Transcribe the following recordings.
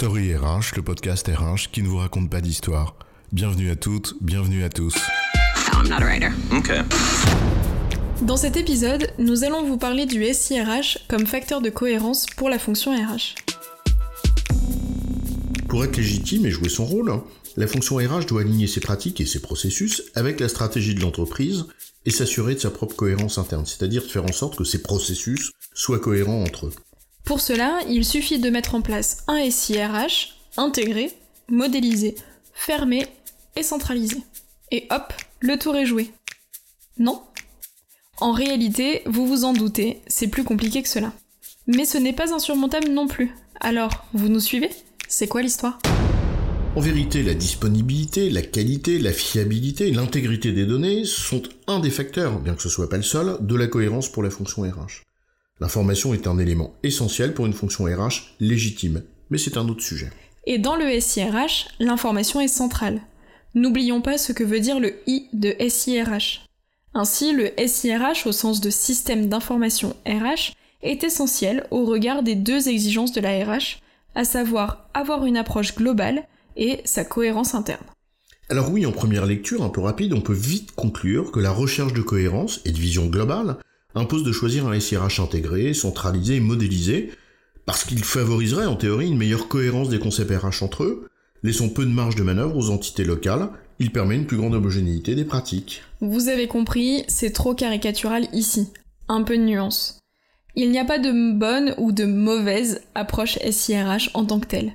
Story RH, le podcast RH qui ne vous raconte pas d'histoire. Bienvenue à toutes, bienvenue à tous. I'm not a writer. Okay. Dans cet épisode, nous allons vous parler du SIRH comme facteur de cohérence pour la fonction RH. Pour être légitime et jouer son rôle, la fonction RH doit aligner ses pratiques et ses processus avec la stratégie de l'entreprise et s'assurer de sa propre cohérence interne, c'est-à-dire de faire en sorte que ces processus soient cohérents entre eux. Pour cela, il suffit de mettre en place un SIRH intégré, modélisé, fermé et centralisé. Et hop, le tour est joué. Non? En réalité, vous vous en doutez, c'est plus compliqué que cela. Mais ce n'est pas insurmontable non plus. Alors, vous nous suivez? C'est quoi l'histoire? En vérité, la disponibilité, la qualité, la fiabilité, l'intégrité des données sont un des facteurs, bien que ce soit pas le seul, de la cohérence pour la fonction RH. L'information est un élément essentiel pour une fonction RH légitime, mais c'est un autre sujet. Et dans le SIRH, l'information est centrale. N'oublions pas ce que veut dire le I de SIRH. Ainsi, le SIRH au sens de système d'information RH est essentiel au regard des deux exigences de la RH, à savoir avoir une approche globale et sa cohérence interne. Alors oui, en première lecture un peu rapide, on peut vite conclure que la recherche de cohérence et de vision globale impose de choisir un SIRH intégré, centralisé et modélisé, parce qu'il favoriserait en théorie une meilleure cohérence des concepts RH entre eux, laissant peu de marge de manœuvre aux entités locales, il permet une plus grande homogénéité des pratiques. Vous avez compris, c'est trop caricatural ici. Un peu de nuance. Il n'y a pas de bonne ou de mauvaise approche SIRH en tant que telle.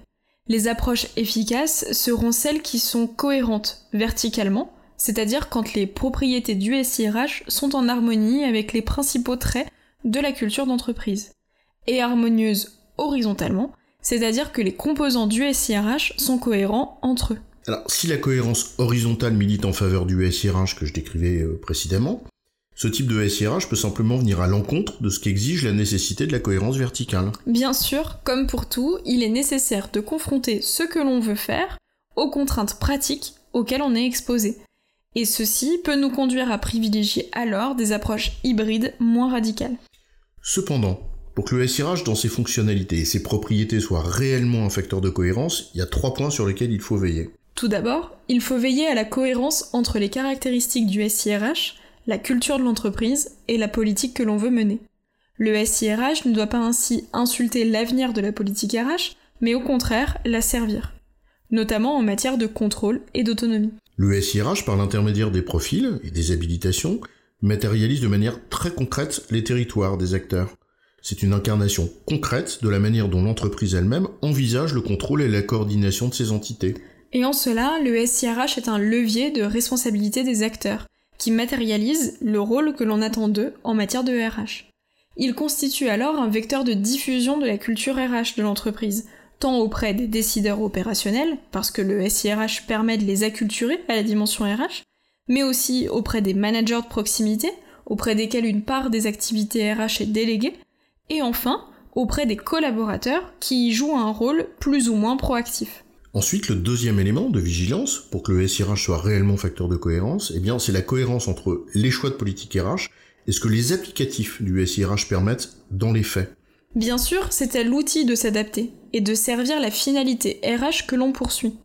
Les approches efficaces seront celles qui sont cohérentes verticalement, c'est-à-dire quand les propriétés du SIRH sont en harmonie avec les principaux traits de la culture d'entreprise, et harmonieuses horizontalement, c'est-à-dire que les composants du SIRH sont cohérents entre eux. Alors, si la cohérence horizontale milite en faveur du SIRH que je décrivais euh, précédemment, ce type de SIRH peut simplement venir à l'encontre de ce qu'exige la nécessité de la cohérence verticale. Bien sûr, comme pour tout, il est nécessaire de confronter ce que l'on veut faire aux contraintes pratiques auxquelles on est exposé. Et ceci peut nous conduire à privilégier alors des approches hybrides moins radicales. Cependant, pour que le SIRH dans ses fonctionnalités et ses propriétés soit réellement un facteur de cohérence, il y a trois points sur lesquels il faut veiller. Tout d'abord, il faut veiller à la cohérence entre les caractéristiques du SIRH, la culture de l'entreprise et la politique que l'on veut mener. Le SIRH ne doit pas ainsi insulter l'avenir de la politique RH, mais au contraire la servir, notamment en matière de contrôle et d'autonomie. Le SIRH, par l'intermédiaire des profils et des habilitations, matérialise de manière très concrète les territoires des acteurs. C'est une incarnation concrète de la manière dont l'entreprise elle-même envisage le contrôle et la coordination de ses entités. Et en cela, le SIRH est un levier de responsabilité des acteurs, qui matérialise le rôle que l'on attend d'eux en matière de RH. Il constitue alors un vecteur de diffusion de la culture RH de l'entreprise, tant auprès des décideurs opérationnels, parce que le SIRH permet de les acculturer à la dimension RH, mais aussi auprès des managers de proximité, auprès desquels une part des activités RH est déléguée, et enfin auprès des collaborateurs qui y jouent un rôle plus ou moins proactif. Ensuite, le deuxième élément de vigilance, pour que le SIRH soit réellement facteur de cohérence, eh bien, c'est la cohérence entre les choix de politique RH et ce que les applicatifs du SIRH permettent dans les faits. Bien sûr, c'est à l'outil de s'adapter et de servir la finalité RH que l'on poursuit.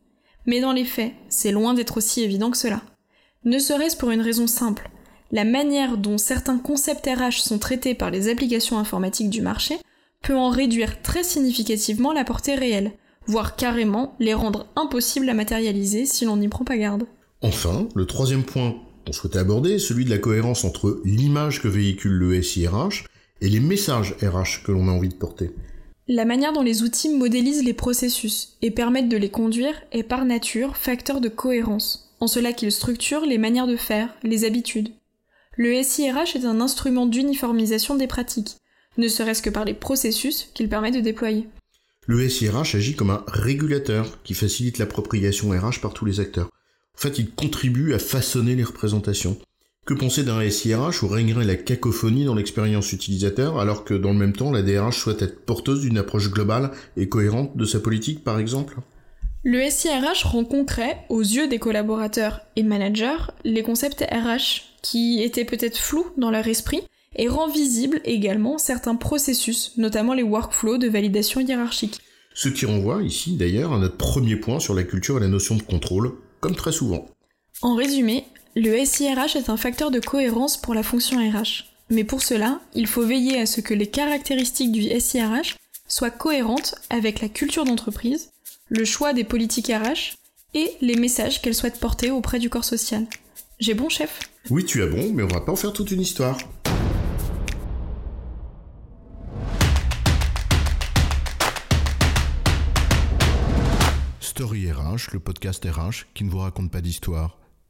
Mais dans les faits, c'est loin d'être aussi évident que cela. Ne serait-ce pour une raison simple. La manière dont certains concepts RH sont traités par les applications informatiques du marché peut en réduire très significativement la portée réelle, voire carrément les rendre impossibles à matérialiser si l'on n'y prend pas garde. Enfin, le troisième point qu'on souhaitait aborder est celui de la cohérence entre l'image que véhicule le SIRH et les messages RH que l'on a envie de porter. La manière dont les outils modélisent les processus et permettent de les conduire est par nature facteur de cohérence, en cela qu'ils structurent les manières de faire, les habitudes. Le SIRH est un instrument d'uniformisation des pratiques, ne serait-ce que par les processus qu'il permet de déployer. Le SIRH agit comme un régulateur qui facilite l'appropriation RH par tous les acteurs. En fait, il contribue à façonner les représentations. Que penser d'un SIRH où régnerait la cacophonie dans l'expérience utilisateur alors que dans le même temps la DRH souhaite être porteuse d'une approche globale et cohérente de sa politique par exemple? Le SIRH rend concret aux yeux des collaborateurs et managers les concepts RH qui étaient peut-être flous dans leur esprit et rend visible également certains processus, notamment les workflows de validation hiérarchique. Ce qui renvoie ici d'ailleurs à notre premier point sur la culture et la notion de contrôle, comme très souvent. En résumé, le SIRH est un facteur de cohérence pour la fonction RH. Mais pour cela, il faut veiller à ce que les caractéristiques du SIRH soient cohérentes avec la culture d'entreprise, le choix des politiques RH et les messages qu'elles souhaitent porter auprès du corps social. J'ai bon, chef? Oui, tu as bon, mais on va pas en faire toute une histoire. Story RH, le podcast RH qui ne vous raconte pas d'histoire.